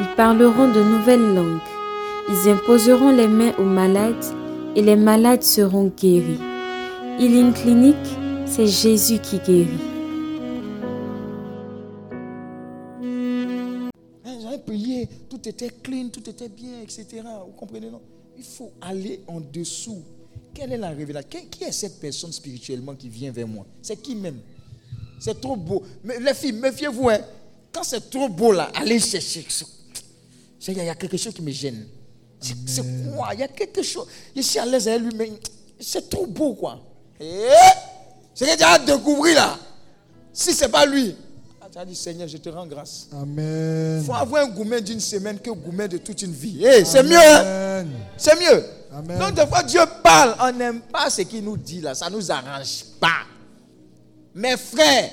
ils parleront de nouvelles langues, ils imposeront les mains aux malades et les malades seront guéris. Healing Clinic, c'est Jésus qui guérit. Hein, J'avais prié, tout était clean, tout était bien, etc. Vous comprenez, non? Il faut aller en dessous. Quelle est la révélation? Qui- Qui est cette personne spirituellement qui vient vers moi? C'est qui même? C'est trop beau. Mais les filles, méfiez-vous. hein. Quand c'est trop beau là, allez chercher. Il y, a- quelque chose qui me gêne. C'est quoi? Il y a quelque chose. Je suis à l'aise avec lui, mais c'est trop beau quoi. Eh, C'est que tu as découvert là. Si c'est pas lui, ah, tu as dit Seigneur, je te rends grâce. Amen. Il faut avoir un gourmet d'une semaine que gourmet de toute une vie. Eh, c'est mieux, hein? C'est mieux. Amen. Donc, des fois, Dieu parle, on n'aime pas ce qu'il nous dit là, ça ne nous arrange pas. Mes frères,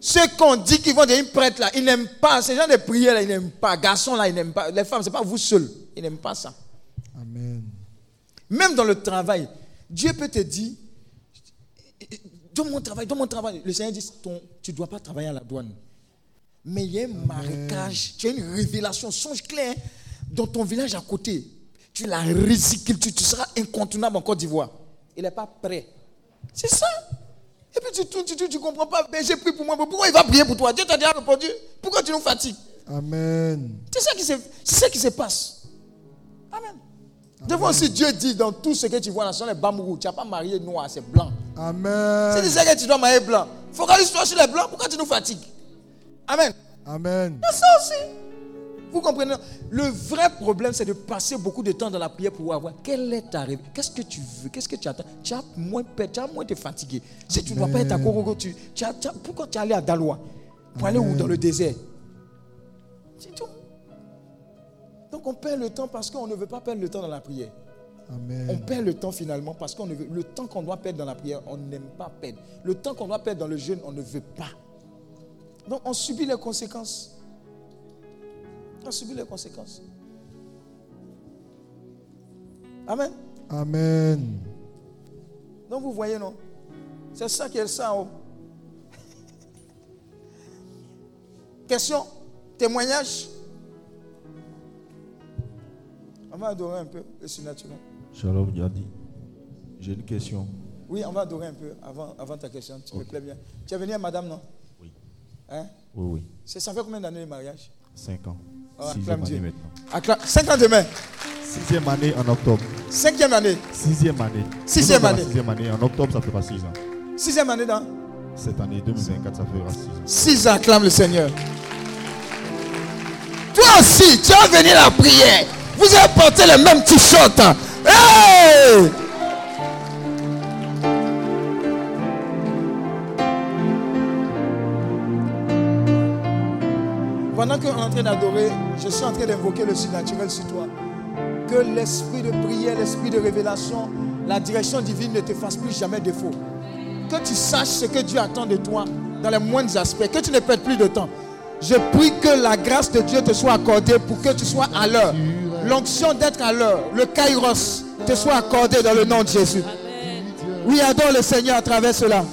ceux qu'on dit qu'ils vont devenir prêtres là, ils n'aiment pas. Ces gens de prière là, ils n'aiment pas. Garçons là, ils n'aiment pas. Les femmes, ce n'est pas vous seuls. Ils n'aiment pas ça. Amen. Même dans le travail, Dieu peut te dire Donne mon travail, donne mon travail. Le Seigneur dit ton, Tu ne dois pas travailler à la douane. Mais il y a un marécage, tu as une révélation, songe clair. hein. Dans ton village à côté, tu la ridicules, tu, tu seras incontournable en Côte d'Ivoire. Il n'est pas prêt. C'est ça. Et puis tu tournes, tu ne comprends pas. Ben, J'ai pris pour moi. mais Pourquoi il va prier pour toi? Dieu t'a déjà répondu. Pourquoi tu nous fatigues? Amen. c'est ça qui se, c'est ça qui se passe. Amen. Devant aussi Dieu dit dans tout ce que tu vois là, ce sont les bambourous. Tu n'as pas marié noir, c'est blanc. C'est Amen. ça que tu dois marier blanc. Focalise-toi sur les blancs, pourquoi tu nous fatigues? Amen. Amen. C'est ça aussi. Vous comprenez? Le vrai problème, c'est de passer beaucoup de temps dans la prière pour avoir quelle est ta rêve Qu'est-ce que tu veux? Qu'est-ce que tu attends? Tu as moins peur, tu as moins de fatigué. Si tu ne dois pas être à Korogo, tu, tu as- tu as- pourquoi tu es allé à Daloa Pour aller où? Dans le désert. C'est tout. Donc on perd le temps parce qu'on ne veut pas perdre le temps dans la prière. On Amen. perd le temps finalement parce qu'on ne veut. Le temps qu'on doit perdre dans la prière, on n'aime pas perdre. Le temps qu'on doit perdre dans le jeûne, on ne veut pas. Donc on subit les conséquences. On subit les conséquences. Amen. Amen. Donc vous voyez, non? C'est ça qui est ça en haut. Question Témoignage On va adorer un peu le surnaturel. Shalom Yadi. J'ai une question. Oui, on va adorer un peu avant, avant ta question. Tu me plais bien. Tu es venu à madame, non? Oui. Hein? Oui, oui. C'est- Ça fait combien d'années le mariage? 5 ans. Ah, Sixième année maintenant. Cinq ans demain. Sixième année en octobre. Cinquième année. Sixième année. Sixième année. Sixième année. En octobre, ça fera 6 ans. Sixième année dans Cette année 2024, ça fera 6 ans. Six ans, acclame le Seigneur. Toi aussi, tu as venu à la prière. Vous avez porté le même t-shirt. Hey! En train d'adorer, je suis en train d'invoquer le surnaturel sur toi. Que l'esprit de prière, l'esprit de révélation, la direction divine ne te fasse plus jamais défaut. Que tu saches ce que Dieu attend de toi dans les moindres aspects, que tu ne perdes plus de temps. Je prie que la grâce de Dieu te soit accordée pour que tu sois à l'heure. L'onction d'être à l'heure, le kairos, te soit accordé dans le nom de Jésus. Oui, adore le Seigneur à travers cela.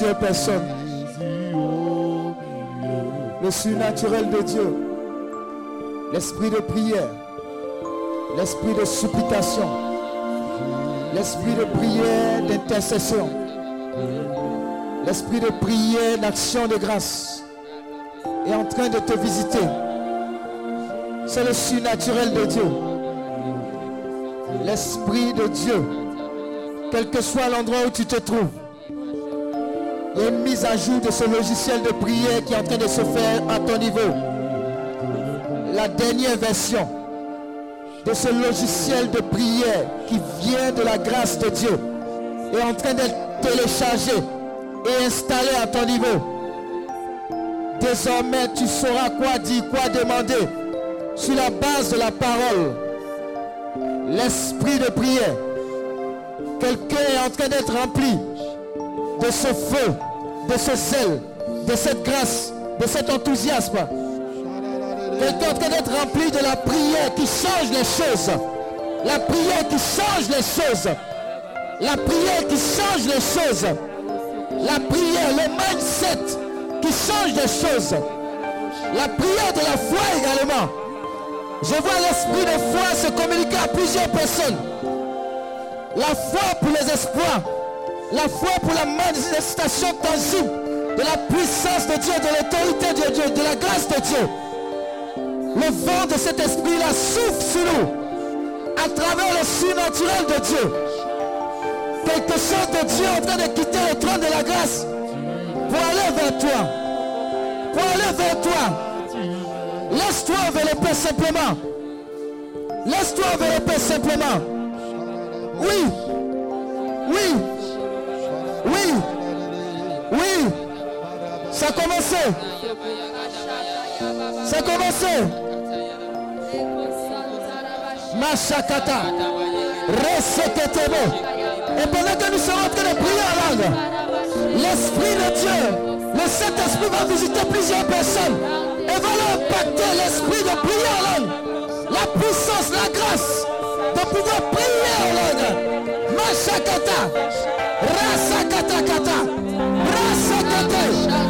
Plusieurs personnes. Le surnaturel de Dieu. L'esprit de prière. L'esprit de supplication. L'esprit de prière d'intercession. L'esprit de prière d'action de grâce est en train de te visiter. C'est le surnaturel de Dieu. L'esprit de Dieu, quel que soit l'endroit où tu te trouves, une mise à jour de ce logiciel de prière qui est en train de se faire à ton niveau. La dernière version de ce logiciel de prière qui vient de la grâce de Dieu est en train d'être téléchargé et installé à ton niveau. Désormais, tu sauras quoi dire, quoi demander sur la base de la parole. L'esprit de prière. Quelqu'un est en train d'être rempli de ce feu, de ce zèle, de cette grâce, de cet enthousiasme. Quelqu'un en train d'être rempli de la prière qui change les choses. La prière qui change les choses. La prière qui change les choses. La prière, le mindset qui change les choses. La prière de la foi également. Je vois l'esprit de foi se communiquer à plusieurs personnes. La foi pour les espoirs. La foi pour la manifestation tangible de la puissance de Dieu, de l'autorité de Dieu, de la grâce de Dieu. Le vent de cet esprit-là souffle sur nous à travers le surnaturel de Dieu. Quelque chose de Dieu en train de quitter le trône de la grâce pour aller vers toi. Pour aller vers toi. Laisse-toi envelopper simplement. Laisse-toi envelopper simplement. Oui. Ça a commencé. Ça a commencé. Machakata. Et pendant que nous serons en train de prier en langue, l'Esprit de Dieu, le Saint-Esprit va visiter plusieurs personnes et va leur impacter l'esprit de prier en langue. La puissance, la grâce de pouvoir prier en langue. Machakata. Rasakatakata. Rasakate.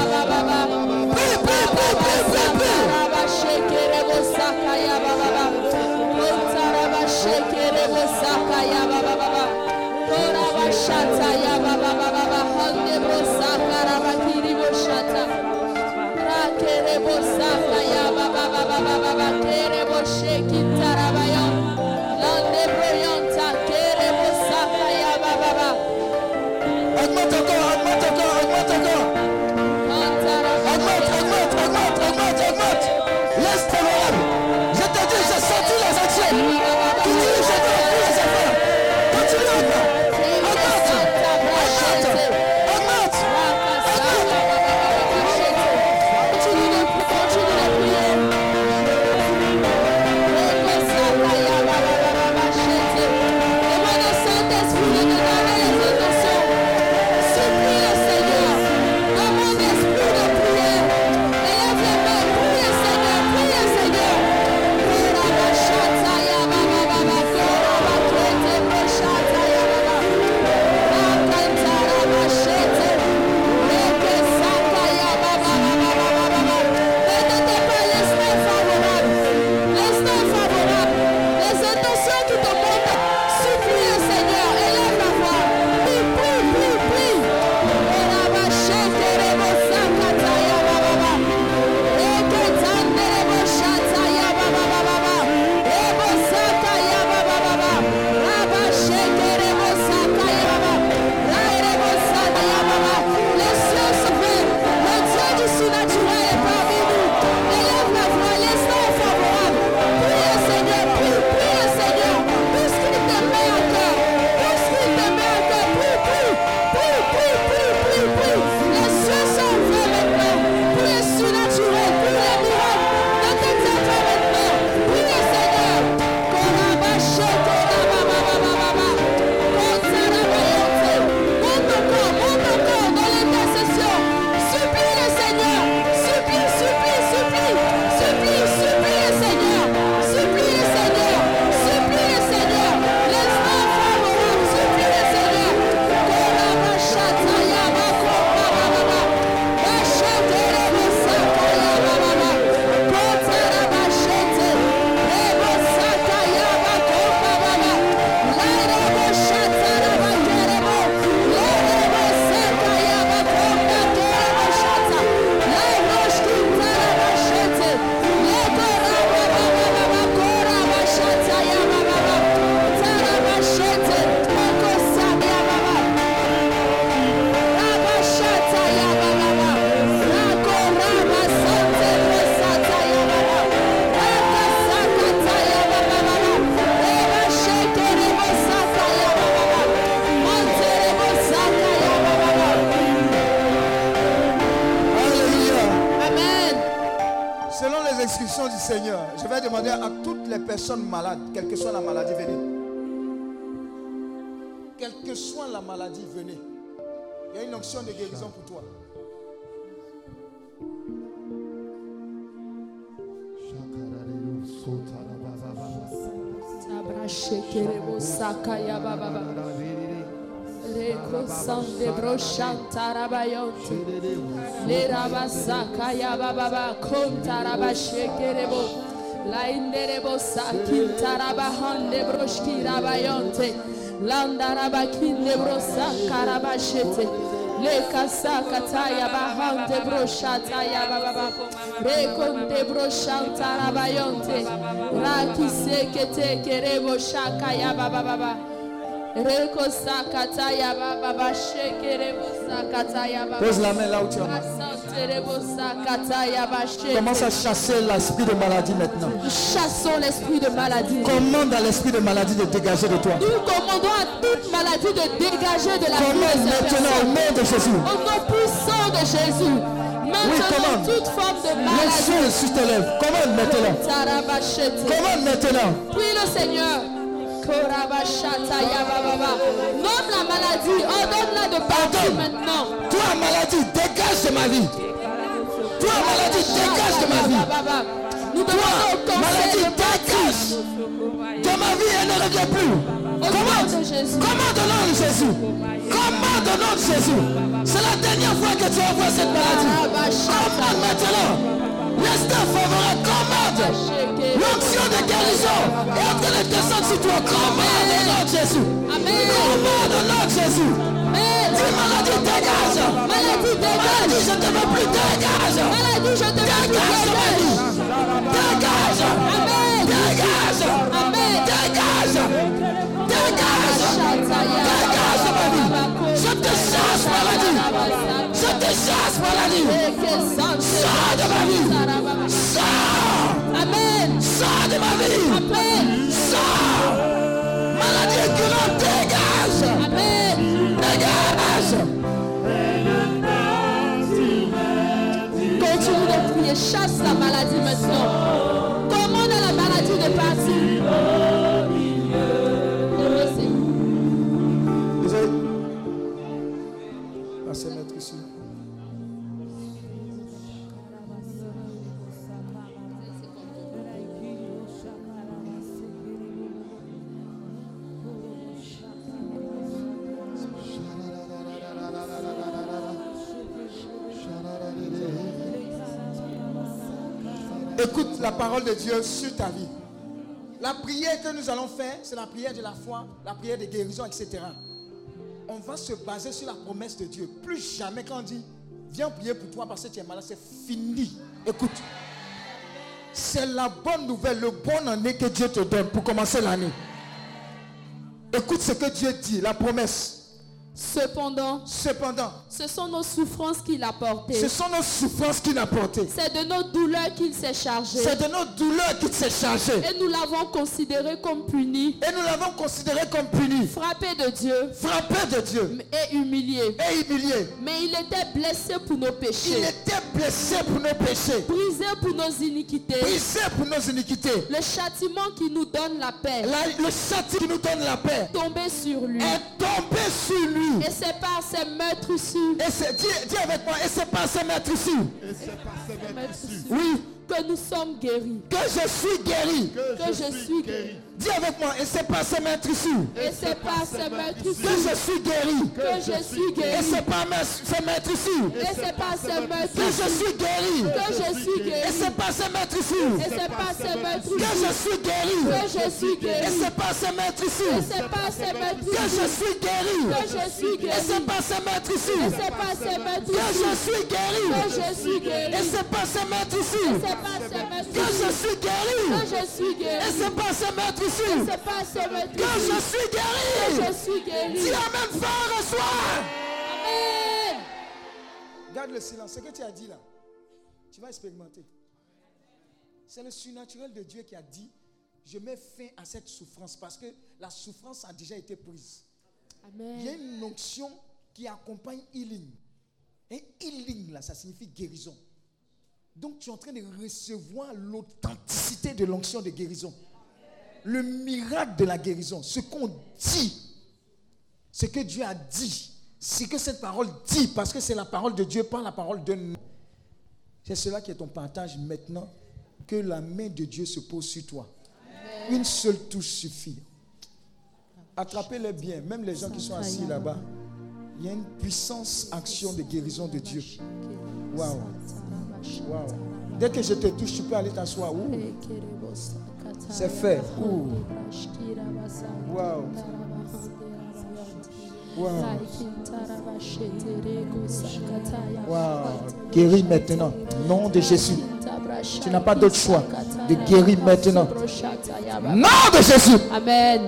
personnes malades, quelle que soit la maladie, venez. Quelle que soit la maladie, venez. Il y a une onction de guérison pour toi. Sakaya baba. Lainderebo sakintarabahande broshkirabayonte. Landarabakinde brosakarabashete. Leka sakataya bahante broshataya baba. Rekonde broshantarabayonte. Raki sekete kerebo shakaya baba baba. Reko sakataya baba baba shekerebo sakataya baba. Pose la main là où tu es. Asanterebo sakataya basheke. Commence à chasser l'esprit de maladie maintenant. Chassons l'esprit de maladie. Commande à l'esprit de maladie de dégager de toi. Nous commandons à toute maladie de dégager de la vie Commande maintenant au nom de Jésus. Au nom puissant de Jésus. Maintenant, commande. toute forme de maladie. est sur tes lèvres. Commande maintenant. Commande maintenant. Prie le Seigneur. Nomme la maladie. Ordonne-la de partir maintenant. Toi, maladie, dégage de ma vie. Toi, maladie, dégage de ma vie. Nous Toi, maladie, dégage de ma vie et ne reviens plus. Nom Commande. de Jésus. Nom de Jésus? Nom de Jésus? C'est la dernière fois que tu envoies cette maladie. Commande maintenant. L'instant favorable, commande. L'onction de guérison est en train de descendre sur toi. Commande au nom de Jésus. Commande au nom de Jésus. Dis maladie, dégage. Maladie, dégage. Maladie, je ne te veux plus. Dégage. Maladie, je te veux plus. Dégage. Dégage. Amen. Dégage. Amen. Dégage. Dégage. Dégage ma vie. Je te chasse, maladie. Je te chasse, maladie. Sors de ma vie. Sors. Amen. Sors de ma vie. Amen. Sors. Maladie incurable, dégage. Amen. Dégage. Continue de prier. Chasse la maladie maintenant. Écoute la parole de Dieu sur ta vie. La prière que nous allons faire, c'est la prière de la foi, la prière de guérison, etc. On va se baser sur la promesse de Dieu. Plus jamais quand on dit, viens prier pour toi parce que tu es malade, c'est fini. Écoute, c'est la bonne nouvelle, le bon année que Dieu te donne pour commencer l'année. Écoute ce que Dieu dit, la promesse. Cependant, Cependant, ce sont nos souffrances qu'il a portées. ce sont nos souffrances qu'il a portées. C'est de nos douleurs qu'il s'est chargé. C'est de nos douleurs qu'il s'est chargé. Et nous l'avons considéré comme puni, Et nous l'avons considéré comme puni, frappé de Dieu frappé de Dieu et humilié. et humilié. Mais il était blessé pour nos Il péchés, était blessé pour nos péchés, brisé pour nos iniquités. brisé pour nos iniquités. Le châtiment qui nous donne la paix La- le châtiment qui nous donne la paix tombé sur lui. est tombé sur lui. Et c'est par ses meurtrissures Et c'est, dis, dis avec moi, et c'est par ce maître ici, meurtrissures oui, que nous sommes guéris. que je suis guéri. Que je suis guéri. Dis avec moi, et c'est par ce maître ici, Et c'est par ses que meurtrissures je suis guéri. que je suis Et guéri. c'est par ce maître ici, Et c'est par ses que je suis guéri. que je suis Et guéri. c'est par ce maître ici, Et c'est par ses que je suis guéri. que je suis Et guéri. c'est par ce maître ici, Et c'est par ses que je suis guéri. que je suis Et guéri. c'est par ce maître ici, Et c'est par ses que je suis guéri. que je suis Et guéri. c'est par ce maître ici, C'est par ses que je suis guéri. que je suis Et guéri. c'est par ce maître ici, Ses que je suis que guéri. je suis guéri. Dis Amen reçois. Amen. Garde le silence. Ce que tu as dit là, tu vas expérimenter. C'est le surnaturel de Dieu qui a dit, je mets fin à cette souffrance parce que la souffrance a déjà été prise. Il y a Amen. une onction qui accompagne healing. Et healing, là, ça signifie guérison. Donc tu es en train de recevoir l'authenticité de l'onction de guérison. Le miracle de la guérison. Ce qu'on dit. Ce que Dieu a dit. Ce que cette parole dit. Parce que c'est la parole de Dieu, pas la parole d'un homme. C'est cela qui est ton partage maintenant. Que la main de Dieu se pose sur toi. Une seule touche suffit. Attrapez-les bien, même les gens qui sont assis là-bas. Il y a une puissance action de guérison de Dieu. Waouh. Waouh. Dès que je te touche, tu peux aller t'asseoir. C'est fait. Ouh. Waouh. Waouh. Waouh. Guéris maintenant. Nom de Jésus. Tu n'as pas d'autre choix de guérir maintenant. Nom de Jésus. Amen.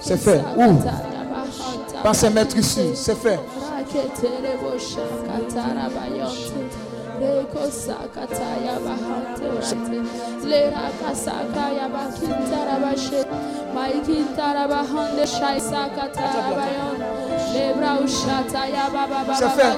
C'est fait. Où Par ses maîtres ici. C'est fait. C'est fait.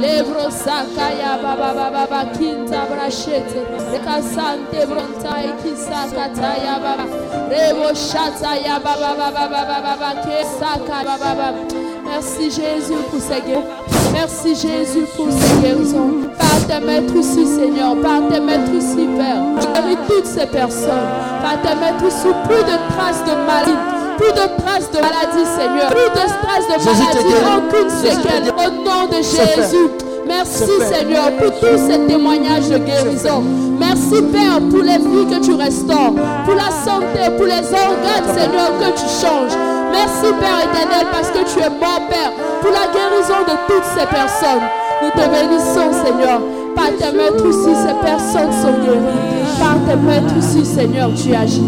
Lebro sakaya baba baba baba kinta brashete rekasante bronta ikisakata ya baba rebo shata ya baba baba baba baba kesaka baba baba Merci Jésus pour ces guérisons. Merci Jésus pour ces guérisons. Par tes maîtres ici, Seigneur. Par tes maîtres ici, Père. Guéris toutes ces personnes. Par tes maîtres ici, plus de traces de maladie. Plus de traces de maladie, Seigneur. Plus de traces de te maladie. Aucune te séquelle. Au nom de. Jésus. Merci. Seigneur pour tous ces témoignages de guérison. Merci Père pour les vies que tu restaures, pour la santé, pour les organes Seigneur que tu changes. Merci Père éternel parce que tu es bon Père pour la guérison de toutes ces personnes. Nous te bénissons Seigneur. Par tes maîtres ici, ces personnes sont guéries. Par tes maîtres ici, Seigneur, tu agis.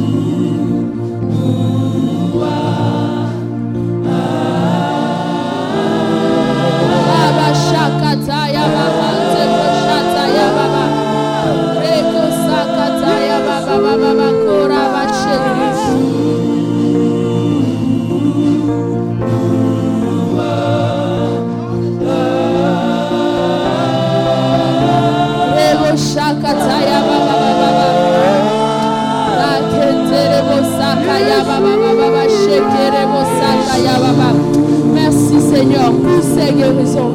Guérisons.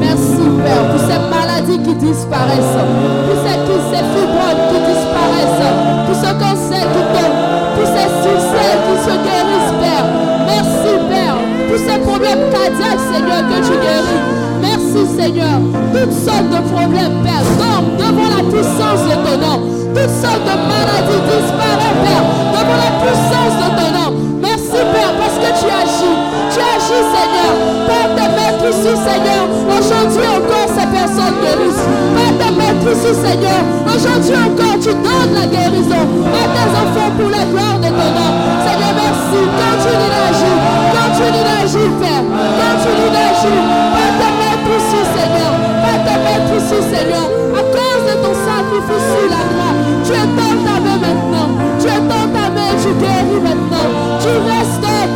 Merci Père pour ces maladies qui disparaissent. Pour ces, ces fibromes qui disparaissent. Pour ce cancer qui tombe. Pour ces succès qui se guérissent Père. Merci Père pour ces problèmes cardiaques Seigneur que tu guéris. Merci Seigneur. Toutes sortes de problèmes Père devant la puissance de ton nom. Toutes sortes de maladies disparaissent Père devant la puissance de ton nom. Merci Père parce que tu agis. Tu agis Seigneur. Seigneur. Aujourd'hui encore ces personnes guérissent. Par tes maîtres ici Seigneur. Aujourd'hui encore tu donnes la guérison à tes enfants pour la gloire de ton nom. Seigneur merci. Continue d'agir. Continue d'agir Père. Continue d'agir. Par tes maîtres ici Seigneur. Par tes maîtres ici Seigneur. À cause de ton sacrifice sur la croix. Tu étends ta main maintenant. Tu étends ta main tu guéris maintenant. Tu restaures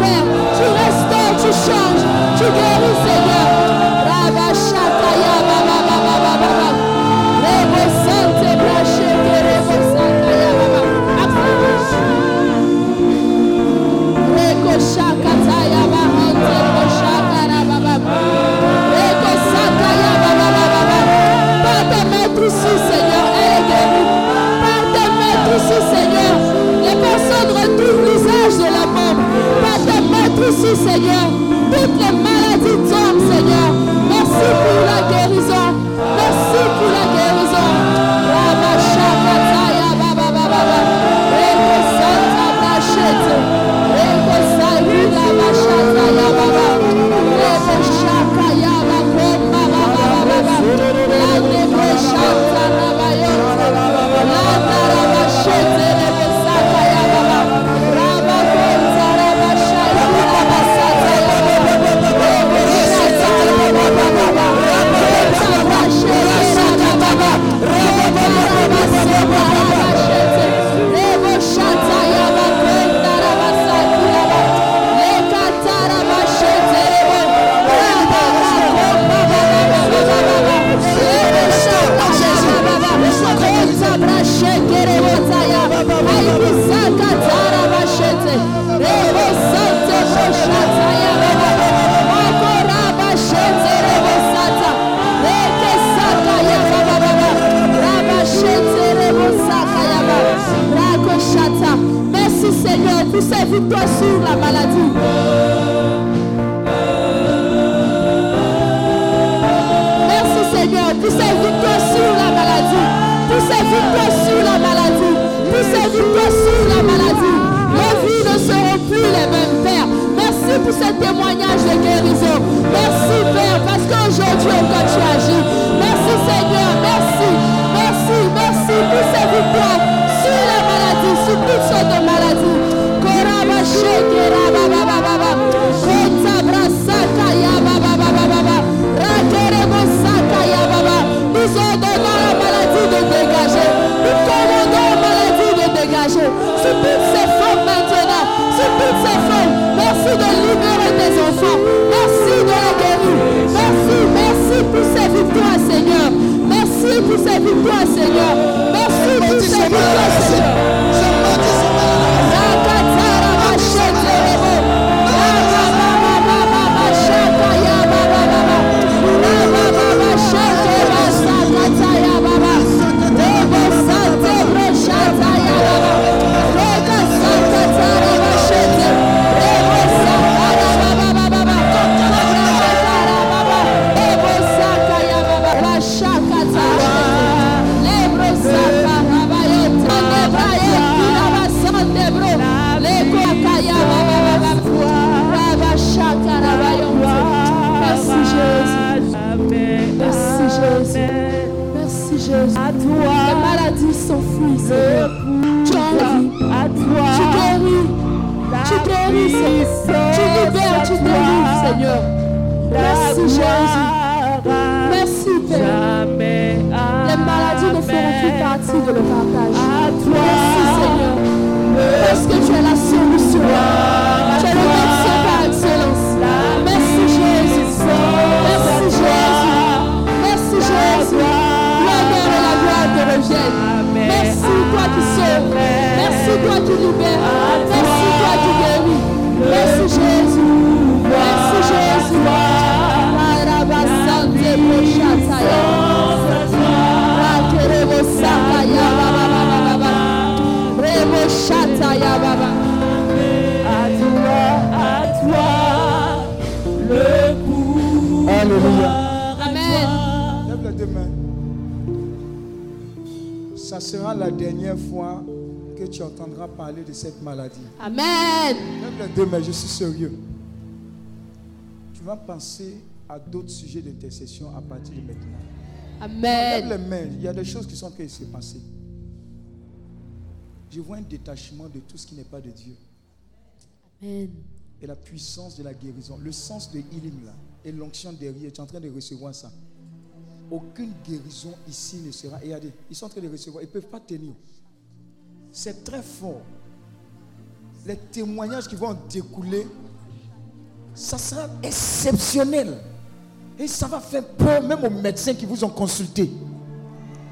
Seigneur, toutes les maladies, victoires, Seigneur. Merci pour Jésus. Merci Père. Les maladies ne feront plus partie de le partage. Merci Seigneur. Parce que tu es la solution. Tu es le médecin par excellence. Merci Jésus. Merci Jésus. Merci Jésus. L'honneur et la gloire te reviennent. Merci toi qui sauves. Merci toi qui libères. Shataya baba. Alléluia. Amen. Lève les deux mains. Ça sera la dernière fois que tu entendras parler de cette maladie. Amen. Lève les deux mains, je suis sérieux. Tu vas penser à d'autres sujets d'intercession à partir de maintenant. Lève Amen. les mains, il y a des choses qui sont en train de se passer. Je vois un détachement de tout ce qui n'est pas de Dieu. Amen. Et la puissance de la guérison, le sens de healing là, et l'onction derrière, tu es en train de recevoir ça. Aucune guérison ici ne sera. Et regardez, ils sont en train de recevoir, ils ne peuvent pas tenir. C'est très fort. Les témoignages qui vont en découler, ça sera exceptionnel. Et ça va faire peur même aux médecins qui vous ont consulté.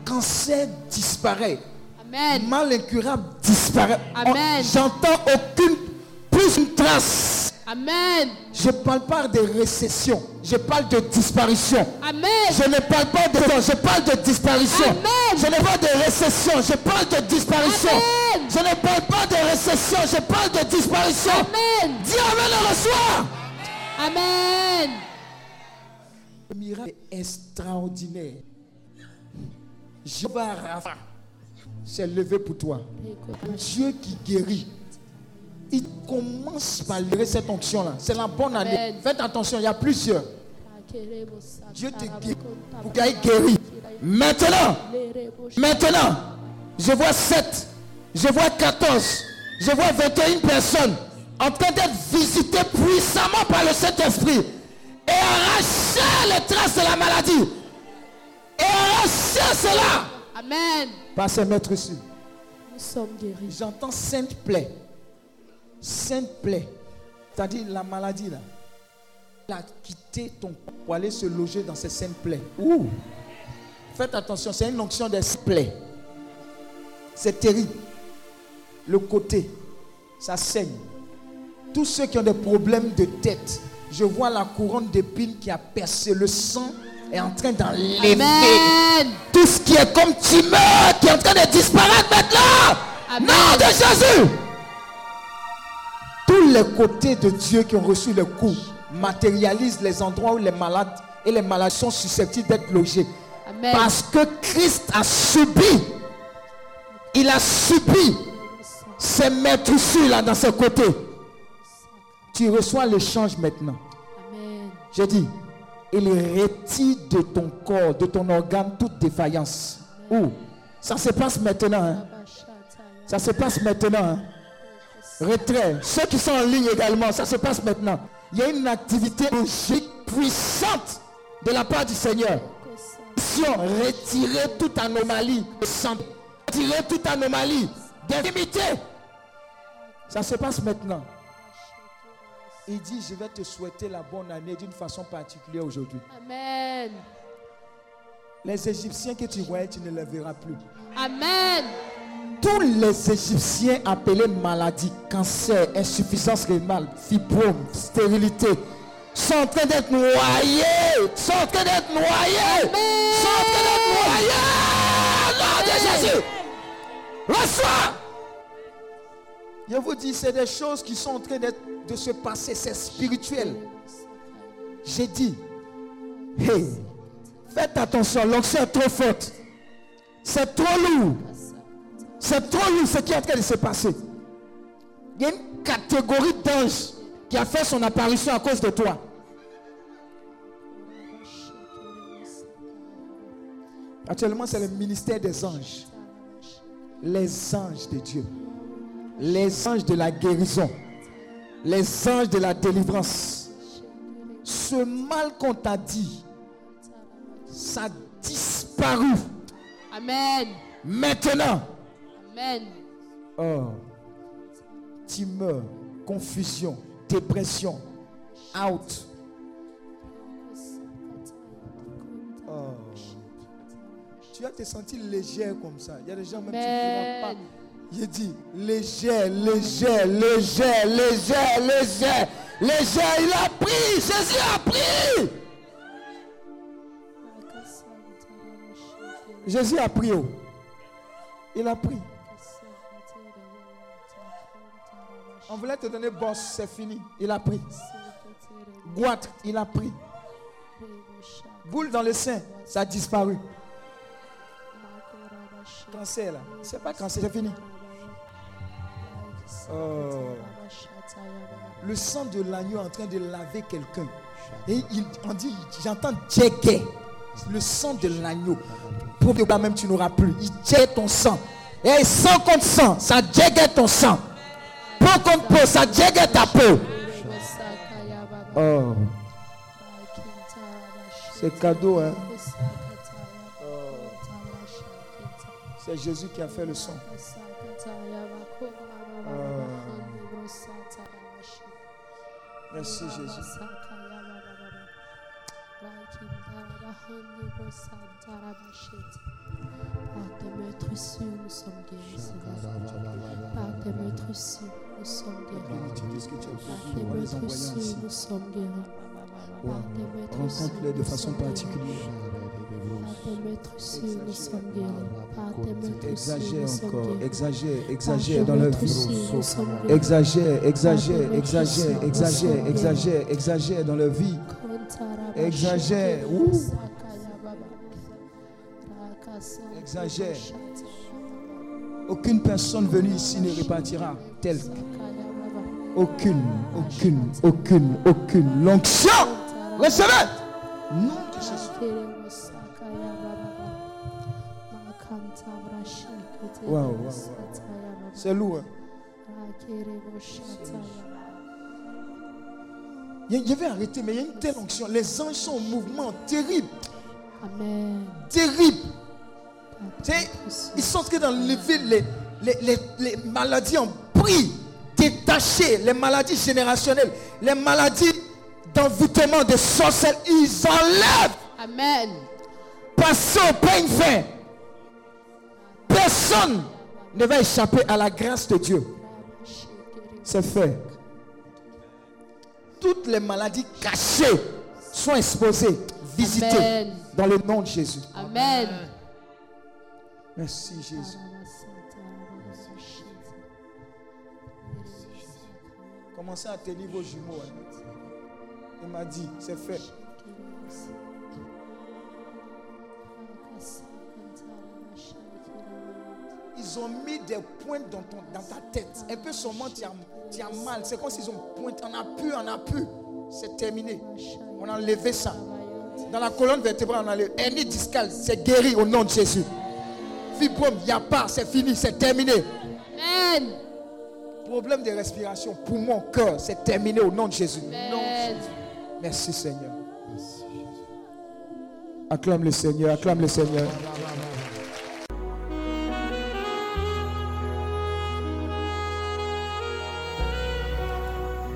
Cancer disparaît. Amen. Mal incurable disparaît. Amen. Oh, J'entends aucune, plus une trace. Amen. Je ne parle pas de récession. Je parle de disparition. Amen. Je ne parle pas de je parle de disparition. Amen. Je ne parle pas de récession, je parle de disparition. Amen. Je ne parle pas de récession, je parle de disparition. Amen. Dis Amen et reçois. Amen. Le miracle est extraordinaire. Rapha s'est levé pour toi. Dieu qui guérit. Il commence par lever cette onction-là. C'est la bonne année. Faites attention, il y a plusieurs. Dieu te guérit pour qu'il guéri. Maintenant, maintenant, je vois 7, je vois 14, je vois 21 personnes en train d'être visitées puissamment par le Saint-Esprit et arracher les traces de la maladie. Et arracher cela Amen. Par ses maîtres ici. Nous sommes guéris. J'entends sainte plaie. Sainte plaie. C'est-à-dire la maladie là. Elle a quitté ton corps pour aller se loger dans ces saintes plaies. Ouh. Faites attention, c'est une onction des plaies. C'est terrible. Le côté, ça saigne. Tous ceux qui ont des problèmes de tête, je vois la couronne d'épines qui a percé. Le sang est en train d'enlever tout ce qui est comme tumeur qui est en train de disparaître maintenant. Amen. Nom de Jésus. Tous les côtés de Dieu qui ont reçu le coup matérialisent les endroits où les malades et les malades sont susceptibles d'être logés. Amen. Parce que Christ a subi. Il a subi ces meurtrissures là dans ses côtés. Tu reçois l'échange maintenant. J'ai dit, il retire de ton corps, de ton organe toute défaillance. Où? Ça se passe maintenant. hein. Ça se passe maintenant. hein. Retrait. Ceux qui sont en ligne également, ça se passe maintenant. Il y a une activité logique puissante de la part du Seigneur. Mission, Retirer toute anomalie de toute anomalie d'intimité. Ça se passe maintenant. Il dit, je vais te souhaiter la bonne année d'une façon particulière aujourd'hui. Amen. Les Égyptiens que tu voyais, tu ne les verras plus. Amen. Tous les Égyptiens appelés maladies, cancer, insuffisance rénale, fibrome, stérilité, sont en train d'être noyés. Sont en train d'être noyés. Sont en train d'être noyés. Au nom de Jésus. Reçois. Je vous dis, c'est des choses qui sont en train de se passer. C'est spirituel. J'ai dit, hey, faites attention, l'onction est trop forte. C'est trop lourd. C'est trop lourd ce qui est en train de se passer. Il y a une catégorie d'anges qui a fait son apparition à cause de toi. Actuellement, c'est le ministère des anges. Les anges de Dieu. Les anges de la guérison. Les anges de la délivrance. Ce mal qu'on t'a dit, ça a disparu. Amen. Maintenant, Amen. Oh, tumeur, confusion, dépression, out. Oh. Tu vas te sentir légère comme ça. Il y a des gens même qui ne pas. Il dit léger, léger, léger, léger, léger, léger. Il a pris, Jésus a pris. Jésus a pris. oh. Il a pris. On voulait te donner boss, c'est fini. Il a pris. Goitre, il a pris. Boule dans le sein, ça a disparu. Cancer là, c'est pas cancer, c'est fini. Oh. Le sang de l'agneau est en train de laver quelqu'un. Et il, on dit, j'entends djegger. Le sang de l'agneau. Pour que toi-même tu n'auras plus. Il djegge ton sang. Et sang contre sang, ça djegge ton sang. Peau contre peau, ça djegge ta peau. Oh, c'est cadeau, hein. C'est Jésus qui a fait le sang. Merci Jésus. Par tes meurtrissures, nous sommes guéris. Seigneur. Par tes meurtrissures, nous sommes guéris. Tu dis ce que tu as Par fait. tes On va les envoyer meurtrissures, ainsi. nous sommes guéris. Par tes meurtrissures, Rencontre-les de façon particulière. Par tes meurtrissures, nous sommes guéris. Par tes meurtrissures, Exagère encore, exagère, exagère dans leur vie. Exagère, exagère, exagère, exagère, exagère, exagère dans leur vie. Exagère. Exagère. Aucune personne venue ici ne repartira telle. Aucune, aucune, aucune, aucune. L'onction. Recevez. Nom de Jésus. Waouh, waouh, waouh. C'est lourd. hein. Il y a- Je vais arrêter, mais il y a une telle onction. Les anges sont en mouvement terrible, Amen. terrible. Ils sont en train d'enlever les, les, les, les maladies en prix, détachées, les maladies générationnelles, les maladies d'envoûtement, de sorcellerie. Ils enlèvent. Amen. Passez au peigne fin. Personne ne va échapper à la grâce de Dieu. C'est fait. Toutes les maladies cachées sont exposées, visitées Amen. dans le nom de Jésus. Amen. Merci Jésus. Commencez à tenir vos jumeaux. hein. Il m'a dit, c'est fait. Ils ont mis des pointes dans, ton- dans ta tête. Un peu seulement, tu as, tu as mal. C'est comme s'ils ont pointé. On a pu, on a pu. C'est terminé. On a enlevé ça. Dans la colonne vertébrale, on a enlevé. Hernie discale, c'est guéri au nom de Jésus. Fibrome, il n'y a pas, c'est fini, c'est terminé. Amen. Problème de respiration, poumon, cœur, c'est terminé au nom de Jésus. Amen. Merci Seigneur. Acclame le Seigneur, acclame le Seigneur.